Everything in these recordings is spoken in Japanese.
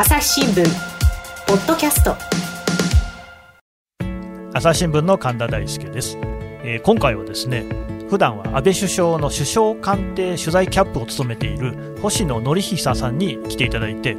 朝日新聞ポッドキャスト。朝日新聞の神田大輔です、えー、今回はですね普段は安倍首相の首相官邸取材キャップを務めている星野則久さんに来ていただいて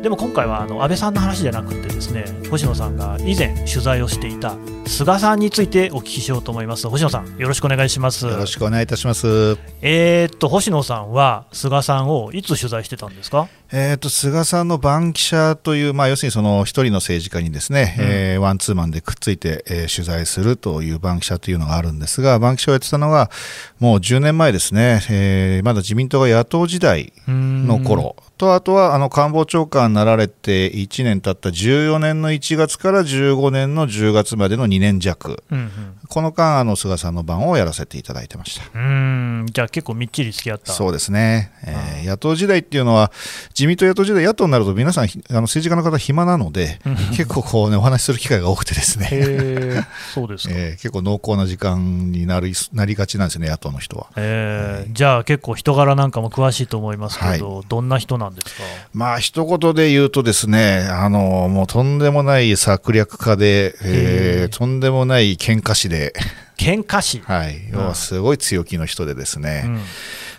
でも今回はあの安倍さんの話じゃなくてですね星野さんが以前取材をしていた菅さんについてお聞きしようと思います。星野さんよろしくお願いします。よろしくお願いいたします。えー、っと星野さんは菅さんをいつ取材してたんですか？えーと、菅さんの番記者という、まあ、要するにその一人の政治家にですね、うん、えー、ワンツーマンでくっついて、えー、取材するという番記者というのがあるんですが、番記者をやってたのが、もう10年前ですね、えー、まだ自民党が野党時代の頃。と、あとはあの官房長官になられて1年経った14年の1月から15年の10月までの2年弱、うんうん、この間、あの菅さんの番をやらせていただいてました。うん。じゃあ結構みっちり付き合った。そうですね、えー、野党時代っていうのは、自民党野党時代、野党になると皆さん、あの政治家の方、暇なので、結構こう、ね、お話しする機会が多くてですね、そうです えー、結構濃厚な時間になりなりがちなんですね、野党の人は。えー、じゃあ、結構人柄なんかも詳しいと思いますけど、はい、どんな人なんですか、まあ一言で言うと、ですねあのもうとんでもない策略家で、えー、とんでもない喧嘩師で。喧嘩師。はい、要はすごい強気の人でですね、うん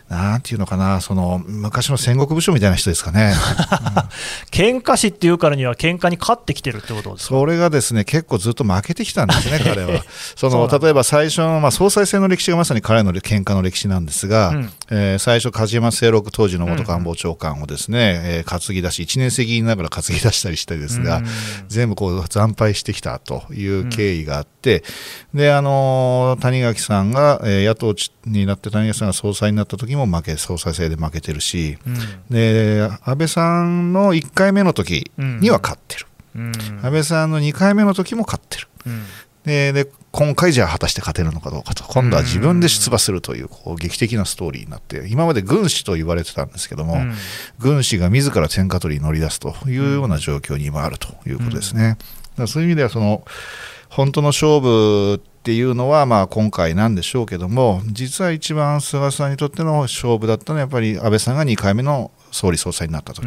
なんていうのかな、その昔の戦国武将みたいな人ですかね。喧嘩師っていうからには、喧嘩に勝ってきてるってことですそれがですね結構ずっと負けてきたんですね、彼は。その例えば最初の、まあ、総裁選の歴史がまさに彼の喧嘩の歴史なんですが、うん、えー、最初、梶山清六当時の元官房長官をですね、うん、えー、担ぎ出し、1年生議員ながら担ぎ出したりしてですが、うん、全部こう惨敗してきたという経緯があって、であの谷垣さんが、えー、野党になって谷垣さんが総裁になった時も負け総裁選で負けてるし、うん、で安倍さんの1回目の時には勝ってる、うん、安倍さんの2回目の時も勝ってる、うん、でで今回じゃあ果たして勝てるのかどうかと。今度は自分で出馬するというこう劇的なストーリーになって今まで軍師と言われてたんですけども、軍師が自ら天下取りに乗り出すというような状況に今あるということですね。だそういう意味ではその本当の勝負っていうのは、まあ、今回なんでしょうけども実は一番菅さんにとっての勝負だったのはやっぱり安倍さんが2回目の総理総裁になった時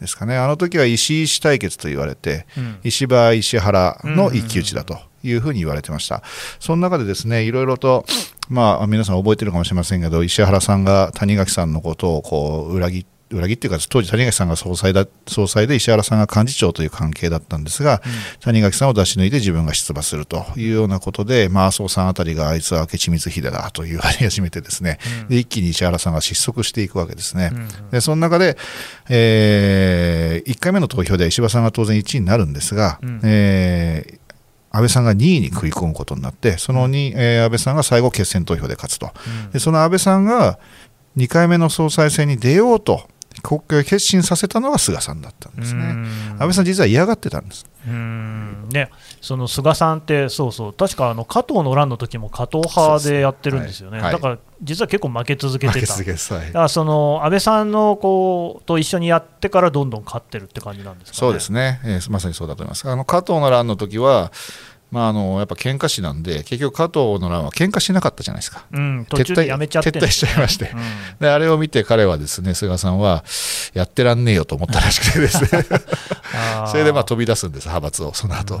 ですかね、うん、あの時は石井氏対決と言われて、うん、石破、石原の一騎打ちだというふうに言われてました、その中でですねいろいろと、まあ、皆さん覚えてるかもしれませんけど石原さんが谷垣さんのことをこう裏切って裏切っていうか当時谷垣さんが総裁だ総裁で石原さんが幹事長という関係だったんですが、うん、谷垣さんを出し抜いて自分が出馬するというようなことで、まあ、麻生さんあたりがあいつは明智光秀だと言われ始めてですね、うん、で一気に石原さんが失速していくわけですね。うん、でその中で、えー、1回目の投票で石破さんが当然1位になるんですが、うん、えー安倍さんが2位に食い込むことになって、その2、えー、安倍さんが最後、決選投票で勝つと、でその安倍さんが2回目の総裁選に出ようと国会を決心させたのが菅さんだったんですね。安倍さん、実は嫌がってたんです。うん。ね、その菅さんって、そうそう、確かあの加藤の乱の時も加藤派でやってるんですよね、はい、だから実は結構負け続けてた、はい、だからその安倍さんのこうと一緒にやってからどんどん勝ってるって感じなんですか、ね、そうですね、えー、まさにそうだと思います。あの加藤の乱の時はまあ、あのやっぱ喧嘩師なんで結局加藤の乱は喧嘩しなかったじゃないですか、うん、途中でやめちゃって撤退しちゃいまして、うん、であれを見て彼はですね菅さんはやってらんねえよと思ったらしくてですね。それでまあ飛び出すんです派閥をその後。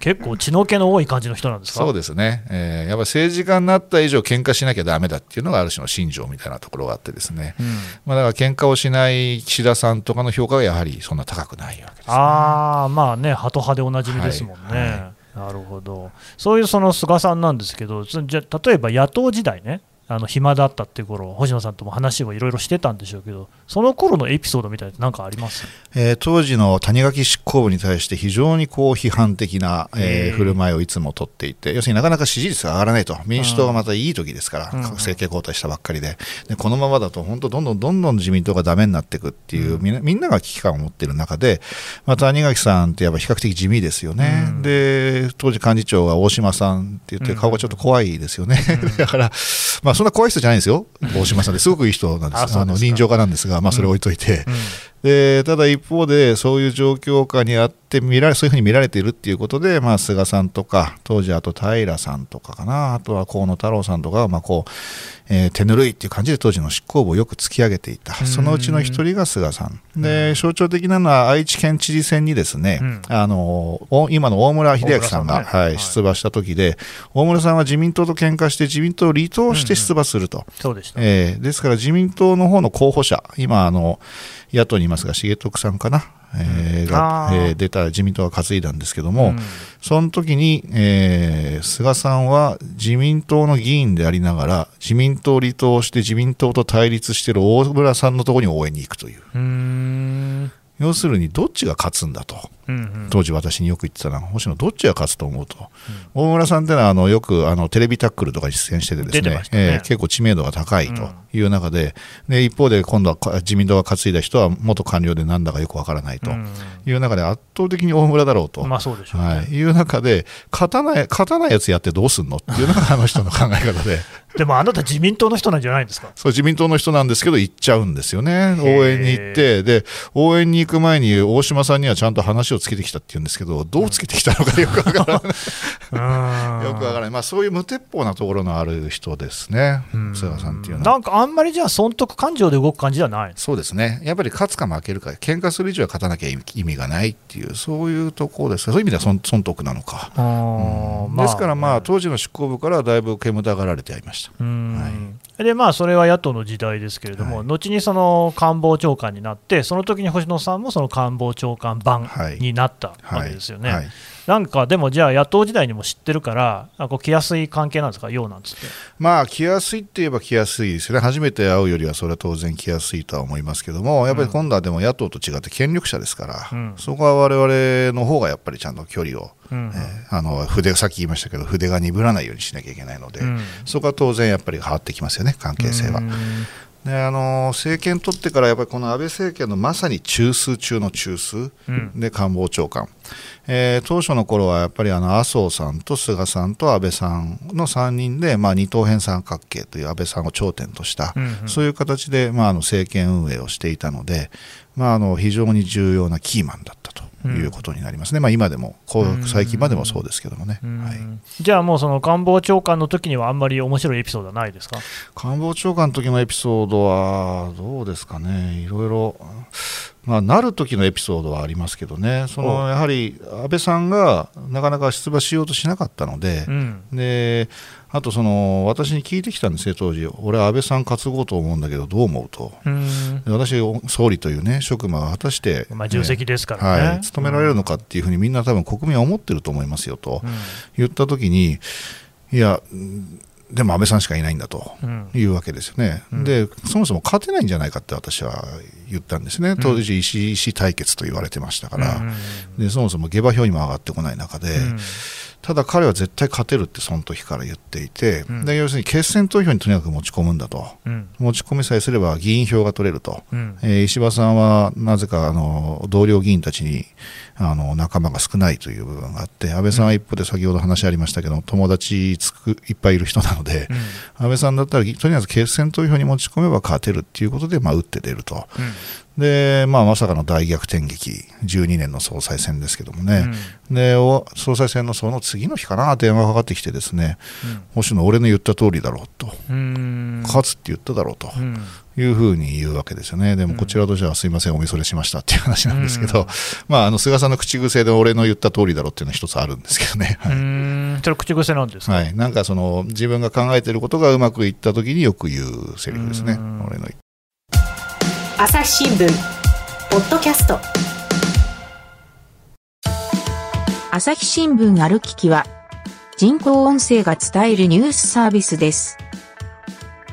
結構血の気の多い感じの人なんですか？そうですね、えー、やっぱ政治家になった以上喧嘩しなきゃだめだっていうのがある種の信条みたいなところがあってですね、うん、まあ、だから喧嘩をしない岸田さんとかの評価がやはりそんな高くないわけです、ね、ああまあねハト派でおなじみですもんね、はい。はいなるほど、そういうその菅さんなんですけど、じゃ例えば野党時代ね、あの暇だったっていう頃星野さんとも話をいろいろしてたんでしょうけど、その頃のエピソードみたいな何かあります、えー、当時の谷垣執行部に対して非常にこう批判的な、えー、振る舞いをいつも取っていて、要するになかなか支持率が上がらないと、民主党がまたいい時ですから、うん、政権交代したばっかりで。で、このままだと本当、どんどんどんどん自民党がだめになっていくっていう、うん、みんな、みんなが危機感を持っている中で、まあ、谷垣さんってやっぱ比較的地味ですよね、うん、で当時幹事長が大島さんって言って、顔がちょっと怖いですよね、だから、まあ、そんな怖い人じゃないんですよ。よ、大島さんですごくいい人なんです。あの人情家なんですが、まあ、それ置いといて、うん、でただ一方で、そういう状況下にあって、って見られそういうふうに見られているっていうことで、まあ、菅さんとか当時あと平さんとかかな。あとは河野太郎さんとかがまあこう、えー、手ぬるいっていう感じで当時の執行部をよく突き上げていた。そのうちの一人が菅さん。で象徴的なのは愛知県知事選にですね、うん、あの今の大村秀明さんが、ね、はい、出馬した時で大村さんは自民党と喧嘩して自民党を離党して出馬すると、うんうん、そうでした、えー、ですから自民党の方の候補者今あの野党にいますが重徳さんかな？えー、が、えー、出た自民党が担いだんですけども、うん、その時に、えー、菅さんは自民党の議員でありながら自民党を離党して自民党と対立している大村さんのところに応援に行くという。う要するにどっちが勝つんだと、うんうん、当時私によく言ってたのは星野どっちが勝つと思うと、うん、大村さんってのはあのよくあのテレビタックルとかに出演しててですね、ね、えー、結構知名度が高いという中で。うん、で一方で今度は自民党が担いだ人は元官僚でなんだかよくわからないと。いう中で圧倒的に大村だろうと、うでしょう、ね、はい、いう中で勝たない勝たないやつやってどうすんのっていうのがあの人の考え方で。でもあなた自民党の人なんじゃないんですか？そう自民党の人なんですけど行っちゃうんですよね。応援に行って。で応援に行く前に大島さんにはちゃんと話をつけてきたって言うんですけどどうつけてきたのかよくわからない。よくわからない、まあ、そういう無鉄砲なところのある人ですね。菅さんっていうのは。なんかあんまりじゃあ損得感情で動く感じじゃない？そうですね。やっぱり勝つか負けるか喧嘩する以上は勝たなきゃ意味がないっていうそういうところですそういう意味では損損得なのか、うん。ですからまあ当時の執行部からはだいぶ煙たがられてありました。はい。でまあ、それは野党の時代ですけれども、はい、後にその官房長官になって、その時に星野さんもその官房長官版になったわけですよね。はい。はい、なんかでも、じゃあ、野党時代にも知ってるから、あこう来やすい関係なんですか、ようなんつって。まあ、来やすいって言えば来やすいですよね、初めて会うよりは、それは当然来やすいとは思いますけども、やっぱり今度はでも野党と違って権力者ですから、うん、そこは我々の方がやっぱりちゃんと距離を。うん、えー、あの筆さっき言いましたけど筆が鈍らないようにしなきゃいけないので、うん、そこは当然やっぱり変わってきますよね関係性は。であの政権取ってからやっぱりこの安倍政権のまさに中枢中の中枢で官房長官、うん、えー、当初の頃はやっぱりあの麻生さんと菅さんと安倍さんの3人で、まあ、二等辺三角形という安倍さんを頂点とした、うんうん、そういう形で、まあ、あの政権運営をしていたので、まあ、あの非常に重要なキーマンだったと。いうことになりますね、うん、まあ、今でも、最近までもそうですけどもね、はい、じゃあもう、その官房長官の時には、あんまり面白いエピソードはないですか？官房長官の時のエピソードは、どうですかね、いろいろ、まあ、なる時のエピソードはありますけどね、そのやはり安倍さんがなかなか出馬しようとしなかったので、うん、であとその私に聞いてきたんですね、当時、俺、安倍さん担ごうと思うんだけど、どう思うと、う私、総理というね職務は果たして、まあ、重責ですからね、はい、務められるのかっていうふうに、みんな多分国民は思ってると思いますよと、言ったときに、いや、でも安倍さんしかいないんだというわけですよね、うん、でそもそも勝てないんじゃないかって私は言ったんですね、当時、石石対決と言われてましたから、でそもそも下馬評にも上がってこない中で。ただ彼は絶対勝てるってその時から言っていて、うん、で要するに決選投票にとにかく持ち込むんだと、うん、持ち込みさえすれば議員票が取れると、うん、えー、石破さんはなぜかあの同僚議員たちにあの仲間が少ないという部分があって安倍さんは一方で先ほど話ありましたけど友達つくいっぱいいる人なので、安倍さんだったらとにかく決選投票に持ち込めば勝てるっていうことで、まあ、打って出ると。で、まあ、まさかの大逆転劇、12年の総裁選ですけどもね、うん、で総裁選のその次の日かな、電話がかかってきて、ですね、うん、星野、俺の言った通りだろうと、勝つって言っただろうと。いうふうに言うわけですよね、でもこちらとしてはすいません、お見それしましたっていう話なんですけど、まあ、あの菅さんの口癖で俺の言った通りだろうっていうのは一つあるんですけどね、はい、それ、口癖なんですか、はい、なんかその自分が考えていることがうまくいったときによく言うセリフですね、俺の朝日新聞ポッドキャスト朝日新聞ある聞きは人工音声が伝えるニュースサービスです。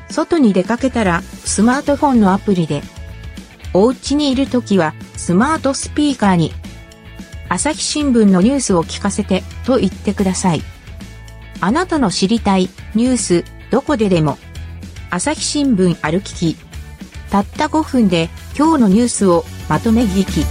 外に出かけたらスマートフォンのアプリでお家にいるときはスマートスピーカーに朝日新聞のニュースを聞かせてと言ってください。あなたの知りたいニュースどこででも朝日新聞ある聞きたった5分で今日のニュースをまとめ聞き。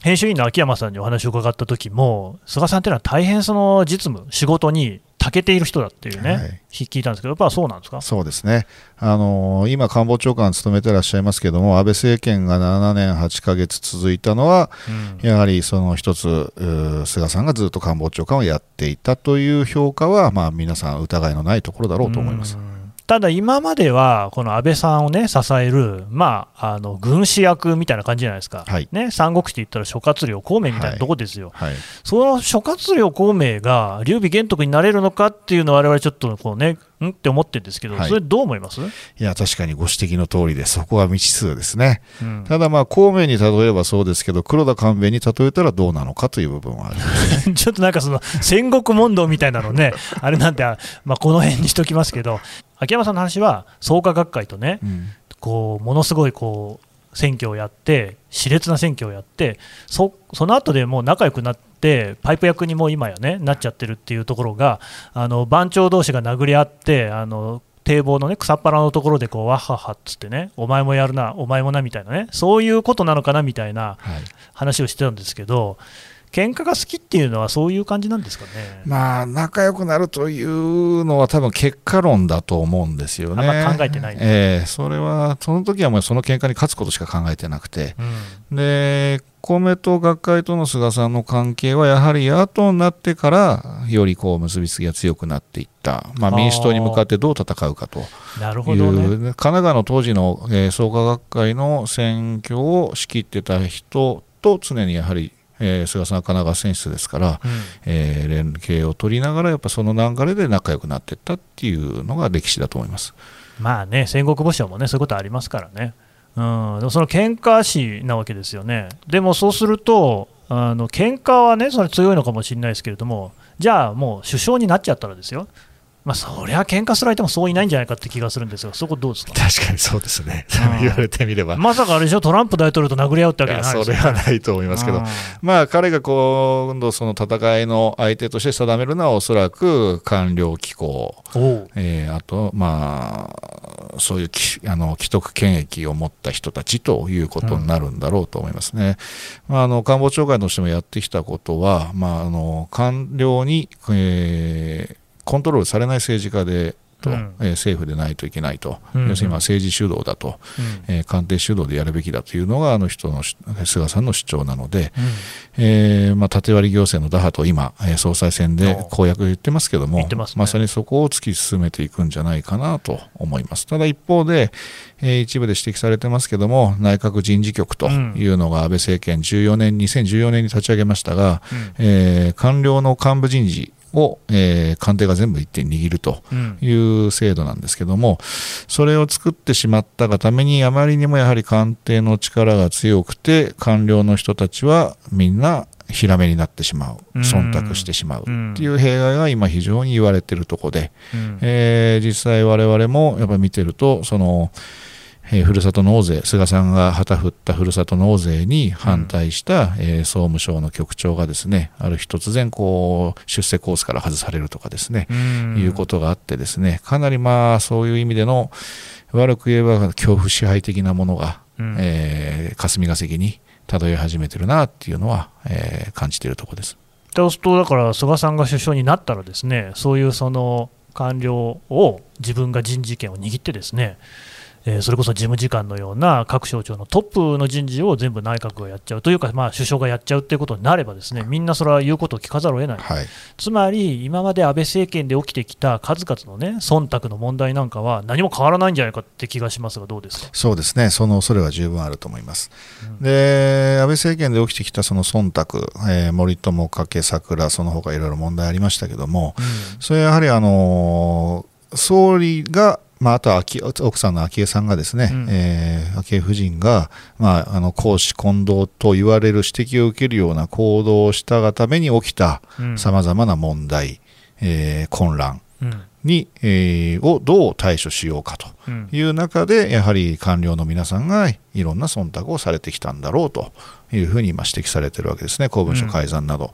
編集員の秋山さんにお話を伺った時も菅さんというのは大変その実務仕事に長けている人だっていうね、はい。聞いたんですけど、やっぱそうなんですか？そうですね、あの今、官房長官務めてらっしゃいますけども、安倍政権が7年8ヶ月続いたのは、うん。やはりその一つ、菅さんがずっと官房長官をやっていたという評価は、まあ、皆さん、疑いのないところだろうと思います。うんただ、今までは、この安倍さんをね、支える、まあ、あの軍師役みたいな感じじゃないですか、はい。ね、三国志って言ったら諸葛亮、孔明みたいなとこですよ、はい、その諸葛亮孔明が劉備玄徳になれるのかっていうのは、我々ちょっとこうね、んって思ってるんですけど、はい。それ、どう思います、いや、確かにご指摘の通りで、そこは未知数ですね。うん。ただ、まあ、孔明に例えればそうですけど、黒田官兵衛に例えたらどうなのかという部分はあります。ちょっとなんかその戦国問答みたいなのね、あれなんて、あまあ、この辺にしときますけど、秋山さんの話は、創価学会とね、うん。こうものすごいこう選挙をやって、熾烈な選挙をやって、そその後でもう仲良くなって、パイプ役にもう今やね、なっちゃってるっていうところが、あの番長同士が殴り合って、あの堤防のね草っぱらのところでこうわっはっはっつってね、お前もやるな、お前もなみたいなね、そういうことなのかなみたいなはい。話をしてたんですけど、喧嘩が好きっていうのはそういう感じなんですかね。まあ、仲良くなるというのは多分結果論だと思うんですよね。あんま考えてないええそれは、その時はもうその喧嘩に勝つことしか考えてなくて、うんで、公明党学会との菅さんの関係は、やはり野党になってから、よりこう結びつきが強くなっていった、まあ、民主党に向かってどう戦うかという、なるほどね。神奈川の当時の、えー創価学会の選挙を仕切ってた人と常にやはり、えー菅さんは神奈川選出ですから、うんえー連携を取りながら、やっぱその流れで仲良くなっていったっていうのが歴史だと思います。まあね、戦国武将もね、そういうことありますからね。うん、でもその喧嘩師なわけですよね。でもそうすると、あの喧嘩はね、それ強いのかもしれないですけれども、じゃあもう首相になっちゃったらですよ。まあ、そりゃ喧嘩する相手もそういないんじゃないかって気がするんですが、そこどうですか？確かにそうですね。うん。言われてみれば。まさかあれでしょ、トランプ大統領と殴り合うってわけじゃないですよ。ねそれはないと思いますけど、まあ、彼が今度、その戦いの相手として定めるのは、おそらく官僚機構、えーあと、まあ、そういうきあの既得権益を持った人たちということになるんだろうと思いますね。まあ、あの官房長官としてもやってきたことは、まあ、あの官僚に、えーコントロールされない政治家でと、うん。えー政府でないといけないと、うん要するに今政治主導だと、うん。えー官邸主導でやるべきだというのがあの人のし菅さんの主張なので、うん。えーまあ、縦割り行政の打破と今、えー総裁選で公約言ってますけども、ますね。さにそこを突き進めていくんじゃないかなと思います。ただ一方で、えー一部で指摘されてますけども、内閣人事局というのが安倍政権14年、2014年に立ち上げましたが、うん。えー官僚の幹部人事を、えー官邸が全部一手に握るとうん。いう制度なんですけども、それを作ってしまったがために、あまりにもやはり官邸の力が強くて、官僚の人たちはみんなひらめになってしまう、うん。忖度してしまうっていう弊害が今、非常に言われているところで、うん。えー実際、我々もやっぱり見てると、その、えーふるさと納税、菅さんが旗振ったふるさと納税に反対した、えー総務省の局長がですね、ある日突然こう出世コースから外されるとかですね、うん。いうことがあってですね、かなりまあそういう意味での悪く言えば恐怖支配的なものが、うん。えー霞が関に漂い始めてるなっていうのは、えー感じているところです。そうすると、だから菅さんが首相になったら、ですねそういうその官僚を自分が人事権を握って、ですね、えーそれこそ事務次官のような各省庁のトップの人事を全部内閣がやっちゃうというか、まあ、首相がやっちゃうということになれば、ですねみんなそれは言うことを聞かざるを得ない、はい、つまり今まで安倍政権で起きてきた数々の、ね、忖度の問題なんかは何も変わらないんじゃないかって気がしますが、どうですか？そうですね、その恐れは十分あると思います。うん。で、安倍政権で起きてきたその忖度、えー森友、加計、桜、その他いろいろ問題ありましたけども、それはやはり、あのー総理が、まあ、あとは昭奥さんの昭恵さんがですね、うん。えー昭恵夫人が、まあ、あの公私混同と言われる指摘を受けるような行動をしたがために起きたうん。さまざまな問題、えー混乱うん。に、えーをどう対処しようかとうん。いう中で、やはり官僚の皆さんがいろんな忖度をされてきたんだろうというふうに今指摘されているわけですね、公文書改ざんなど。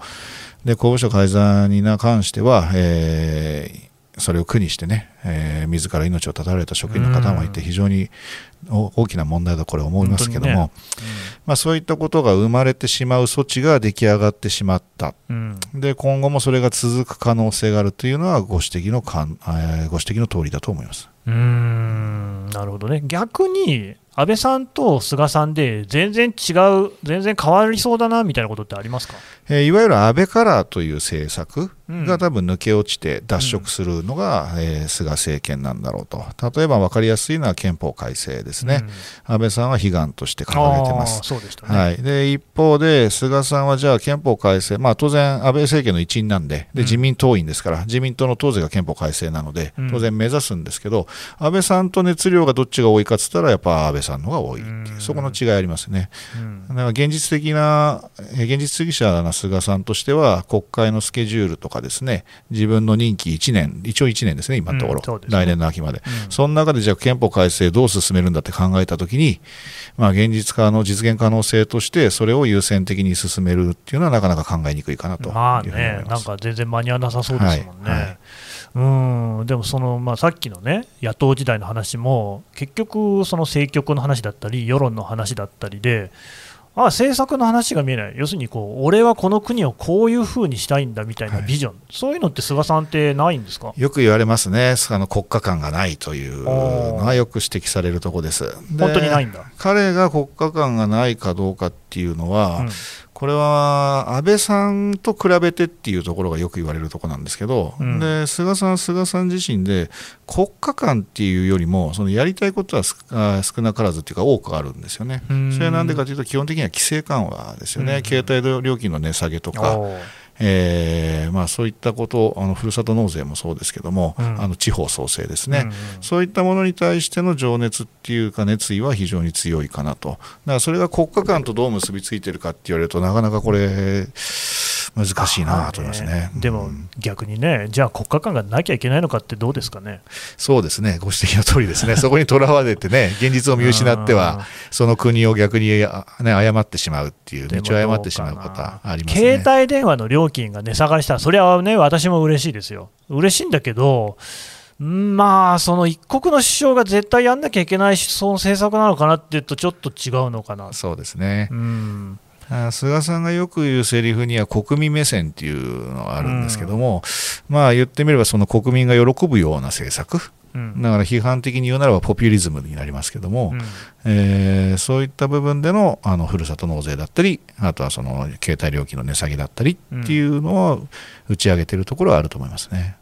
で公文書改ざんに関しては、えーそれを苦にしてね、えー自ら命を絶たれた職員の方もいて、うん。非常にお大きな問題だとこれ思いますけども、本当にねまあ、そういったことが生まれてしまう措置が出来上がってしまった、うん。で今後もそれが続く可能性があるというのはご指摘のかん、えーご指摘の通りだと思います。うーんなるほどね、逆に安倍さんと菅さんで全然違う、全然変わりそうだなみたいなことってありますか？えーいわゆる安倍カラーという政策うん。が多分抜け落ちて脱色するのが、えー菅政権なんだろうと、例えば分かりやすいのは憲法改正ですね、安倍さんは悲願としてうん掲げてます。あー。そうでしたね。はい、で一方で、菅さんはじゃあ憲法改正、まあ、当然、安倍政権の一員なんで。で、うん。自民党員ですから、自民党の党勢が憲法改正なのでうん、当然目指すんですけど、安倍さんと熱量がどっちが多いかっつったら、やっぱ安倍さんの方が多いっていううんそこの違いありますね。うんだから現実的な、えー現実主義者な菅さんとしては、国会のスケジュールとかですね、自分の任期1年、一応1年ですね、今のところ、来年の秋まで。うんその中でじゃあ憲法改正どう進めるんだって考えたときに、まあ、現実化の実現可能性として、それを優先的に進めるっていうのはなかなか考えにくいかなとまあね。なんか全然間に合わなさそうですもんね。はいはいうんでもその、まあ、さっきのね、野党時代の話も、結局、その政局の話だったり、世論の話だったりで、あ政策の話が見えない、要するにこう、俺はこの国をこういうふうにしたいんだみたいなビジョン、そういうのって菅さんってないんですか？よく言われますね、あの国家観がないというのはよく指摘されるところです。で本当にないんだ。彼が国家観がないかどうかっていうのは、うんこれは安倍さんと比べてっていうところがよく言われるところなんですけど、うん。で菅さん、菅さん自身で国家観っていうよりもそのやりたいことは少なからずっていうか多くあるんですよね。うん。それはなんでかというと基本的には規制緩和ですよね、うん。携帯料金の値下げとか、えーまあ、そういったことあのふるさと納税もそうですけども、うん。あの地方創生ですね、うんうんそういったものに対しての情熱っていうか熱意は非常に強いかなと。だからそれが国家間とどう結びついてるかって言われるとなかなかこれ難しいなと思いますね。でもうん逆にね、じゃあ国家観がなきゃいけないのかってどうですかね？そうですね。ご指摘の通りですね。そこにとらわれてね、現実を見失っては、その国を逆にあね、誤ってしまうっていう、道を誤ってしまうことはありますね。携帯電話の料金が値下がりしたら、それはね、私も嬉しいですよ。嬉しいんだけど、んまあ、その一国の首相が絶対やんなきゃいけないその政策なのかなっていうと、ちょっと違うのかな。そうですねう。んあ菅さんがよく言うセリフには国民目線っていうのがあるんですけども、まあ言ってみればその国民が喜ぶような政策。うん。だから批判的に言うならばポピュリズムになりますけども、うん。えーそういった部分でのあのふるさと納税だったりあとはその携帯料金の値下げだったりっていうのを打ち上げてるところはあると思いますね。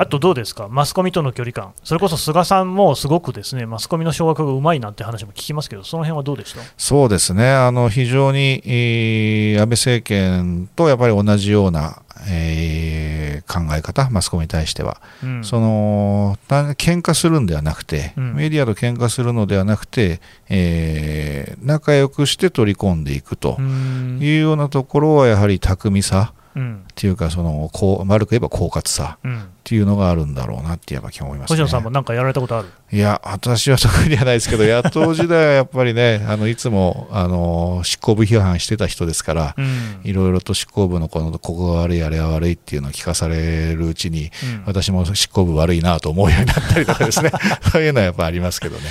あとどうですか、マスコミとの距離感、それこそ菅さんもすごくですねマスコミの掌握がうまいなんて話も聞きますけど、その辺はどうでした？そうですね。あの非常に、えー安倍政権とやっぱり同じような、えー考え方マスコミに対しては、うん。その単喧嘩するんではなくて、うん。メディアと喧嘩するのではなくて、えー仲良くして取り込んでいくとうん。いうようなところはやはり巧みさうん。っていうかそのこう丸く言えば狡猾さうんっていうのがあるんだろうなってやっぱ思いますね。星野さんもなんかやられたことある？いや私は特にはないですけど 野党時代はやっぱりねあのいつもあの執行部批判してた人ですから。うん。いろいろと執行部のこのここが悪いあれは悪いっていうのを聞かされるうちにうん。私も執行部悪いなと思うようになったりとかですね。そういうのはやっぱありますけどね。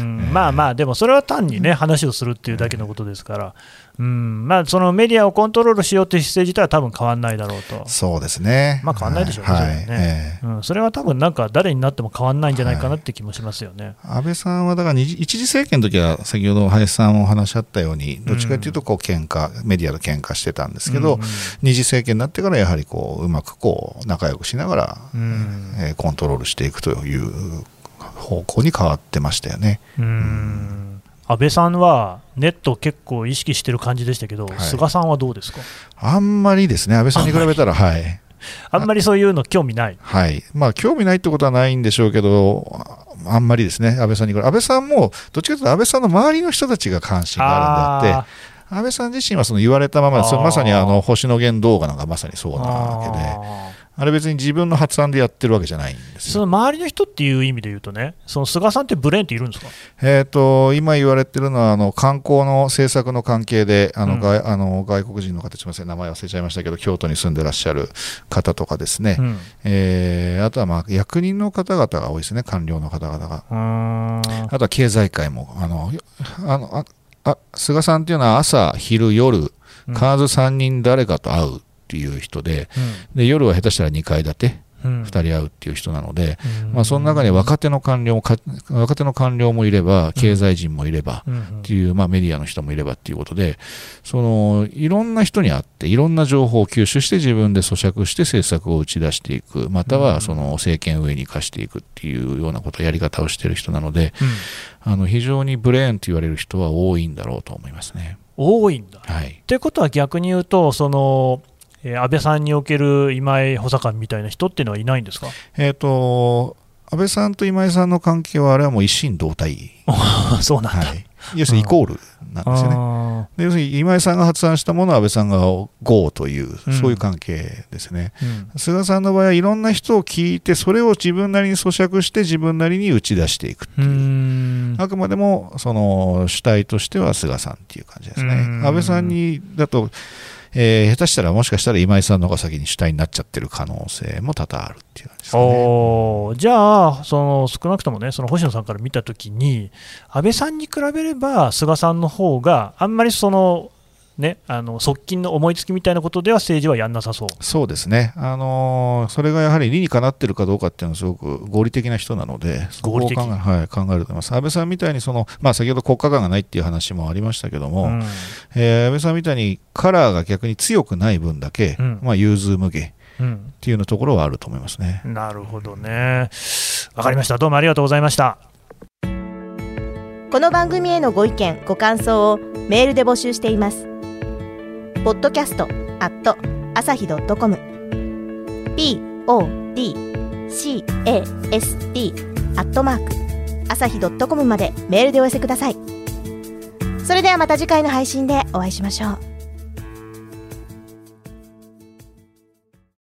うん。まあまあ、でもそれは単にね、話をするっていうだけのことですから、うん。まあ、そのメディアをコントロールしようという姿勢自体は多分変わらないだろうと、そうですね。まあ変わんないでしょうねはいそれはうん、それは多分なんか誰になっても変わらないんじゃないかなって気もしますよね。安倍さんはだから一次政権の時は先ほど林さんお話しあったようにどっちかというとこう喧嘩メディアと喧嘩してたんですけど、うん二次政権になってからやはりこううまくこう仲良くしながら、うん。えーコントロールしていくという方向に変わってましたよね。うん。安倍さんはネットを結構意識してる感じでしたけど、はい。菅さんはどうですか？あんまりですね。安倍さんに比べたらはい。あんまりそういうの興味ない。はい。まあ、興味ないってことはないんでしょうけど、ああんまりですね、安倍さんに安倍さんも、どっちかというと安倍さんの周りの人たちが関心があるんであって、安倍さん自身はその言われたまま、そあーまさにあの星野源動画なんかまさにそうなわけで、あれ別に自分の発案でやってるわけじゃないんですよ。その周りの人っていう意味で言うとね、その菅さんってブレーンっているんですか？えー、と今言われてるのはあの観光の政策の関係であの、うん。外あの外国人の方、すみません、名前忘れちゃいましたけど、京都に住んでらっしゃる方とかですね、うん。えーあとはまあ役人の方々が多いですね、官僚の方々が。あとは経済界も、あの、あのああ菅さんっていうのは朝、昼、夜、必ず3人誰かと会うっていう人でで夜は下手したら2階建て、2人会うっていう人なので、まあ、その中に若手の官僚も若手の官僚もいれば経済人もいればっていう、まあ、メディアの人もいればっていうことでそのいろんな人に会っていろんな情報を吸収して自分で咀嚼して政策を打ち出していくまたはその政権上に生かしていくっていうようなことやり方をしている人なので、あの非常にブレーンと言われる人は多いんだろうと思いますね。多いんだ。はい、ということは逆に言うとそのえー、安倍さんにおける今井補佐官みたいな人っていうのはいないんですか、えーと、安倍さんと今井さんの関係は、あれはもう一心同体。そうなんだ、はい、要するにイコールなんですよね。要するに今井さんが発案したものは安倍さんが GO という、そういう関係ですね、うん、菅さんの場合はいろんな人を聞いて、それを自分なりに咀嚼して、自分なりに打ち出していくっていう、うあくまでもその主体としては菅さんっていう感じですね。安倍さんにだとえー、下手したらもしかしたら今井さんの方が先に主体になっちゃってる可能性も多々あるっていう感じですかね。じゃあその少なくともねその星野さんから見た時に安倍さんに比べれば菅さんの方があんまりそのね、あの側近の思いつきみたいなことでは政治はやんなさそうそうですね、あのー、それがやはり理にかなっているかどうかっていうのは、すごく合理的な人なので、合理的考え,、はい、考えると思います。安倍さんみたいにその、まあ、先ほど国家観がないっていう話もありましたけども、うん、えー、安倍さんみたいにカラーが逆に強くない分だけ、うん、まあ、融通無下。っていうのところはあると思いますね。なるほどね。わかりました。どうもありがとうございました。この番組へのご意見、ご感想をメールで募集しています。Podcast at 朝日 .com podcast アットマーク朝日 .com までメールでお寄せください。それではまた次回の配信でお会いしましょう。